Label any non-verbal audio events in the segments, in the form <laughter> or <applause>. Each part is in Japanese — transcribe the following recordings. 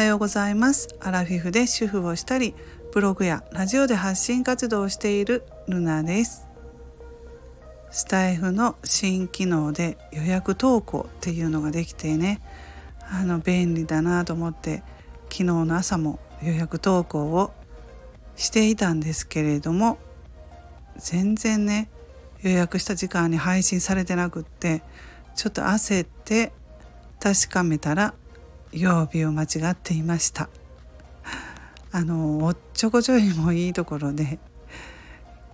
はようございます。アラフィフで主婦をしたりブログやラジオで発信活動をしているルナです。スタイフの新機能で予約投稿っていうのができてねあの便利だなと思って昨日の朝も予約投稿をしていたんですけれども全然ね予約した時間に配信されてなくってちょっと焦って確かめたら曜日を間違っていましたあのおっちょこちょいもいいところで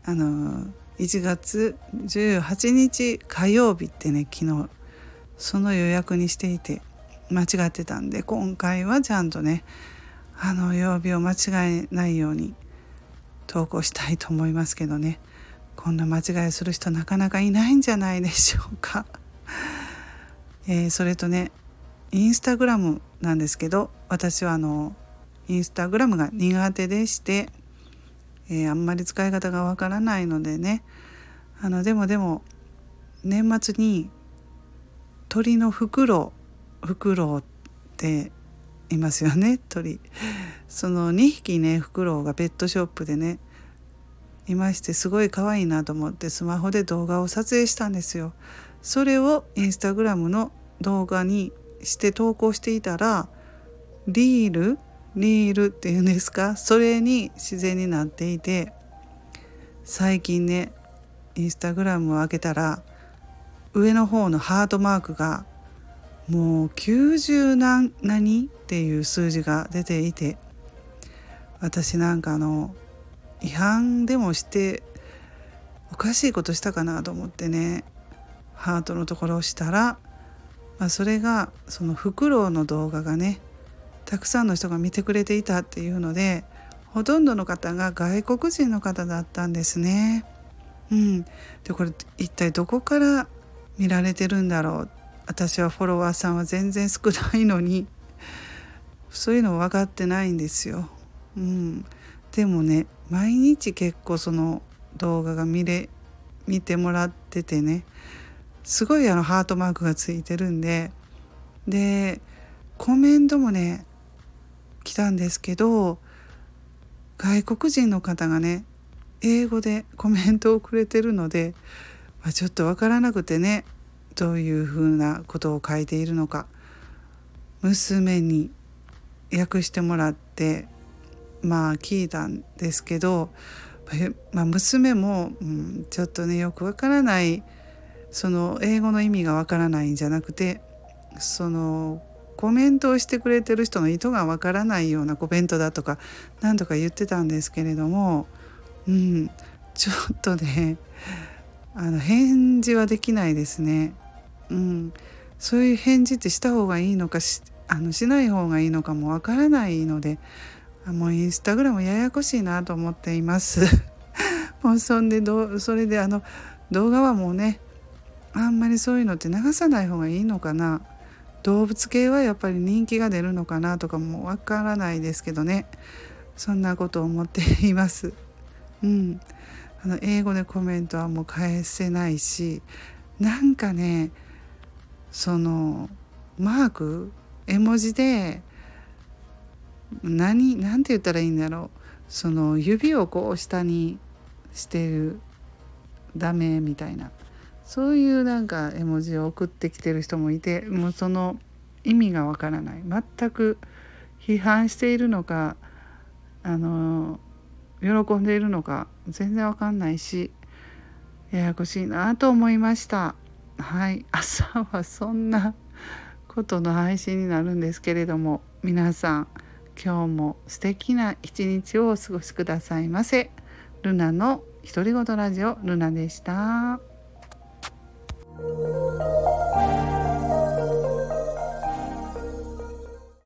あの1月18日火曜日ってね昨日その予約にしていて間違ってたんで今回はちゃんとねあの曜日を間違えないように投稿したいと思いますけどねこんな間違いする人なかなかいないんじゃないでしょうか。えー、それとねインスタグラムなんですけど私はあのインスタグラムが苦手でして、えー、あんまり使い方がわからないのでね。あのでもでも年末に鳥のフクロウフクロウっていますよね鳥。その2匹ねフクロウがペットショップでねいましてすごい可愛いなと思ってスマホで動画を撮影したんですよ。それをインスタグラムの動画にして投稿していたらリールリールっていうんですか？それに自然になっていて最近ねインスタグラムを開けたら上の方のハートマークがもう90何何っていう数字が出ていて私なんかあの違反でもしておかしいことしたかなと思ってねハートのところをしたらまあ、それがそのフクロウの動画がねたくさんの人が見てくれていたっていうのでほとんどの方が外国人の方だったんですね。うん、でこれ一体どこから見られてるんだろう私はフォロワーさんは全然少ないのにそういうの分かってないんですよ。うん、でもね毎日結構その動画が見れ見てもらっててねすごいあのハートマークがついてるんででコメントもね来たんですけど外国人の方がね英語でコメントをくれてるので、まあ、ちょっと分からなくてねどういうふうなことを書いているのか娘に訳してもらってまあ聞いたんですけど、まあ、娘も、うん、ちょっとねよくわからないその英語の意味がわからないんじゃなくてそのコメントをしてくれてる人の意図がわからないようなコメントだとか何とか言ってたんですけれども、うん、ちょっとね <laughs> あの返事はできないですね。うん、そういう返事ってした方がいいのかしあのしない方がいいのかもわからないのでもうインスタグラムややこしいなと思っています。<laughs> もうそんでどそれであの動画はもうねあんまりそういうのって流さない方がいいのかな。動物系はやっぱり人気が出るのかなとかもわからないですけどね。そんなことを思っています。うん、あの英語でコメントはもう返せないしなんかねそのマーク？絵文字で何何て言ったらいいんだろう。その指をこう下にしてるダメみたいな。そういうなんか絵文字を送ってきてる人もいてもうその意味がわからない。全く批判しているのかあの喜んでいるのか全然わかんないしややこしいなと思いました。はい。<laughs> 朝はそんなことの配信になるんですけれども皆さん今日も素敵な一日をお過ごしくださいませ。ルナの独り言ラジオルナでした。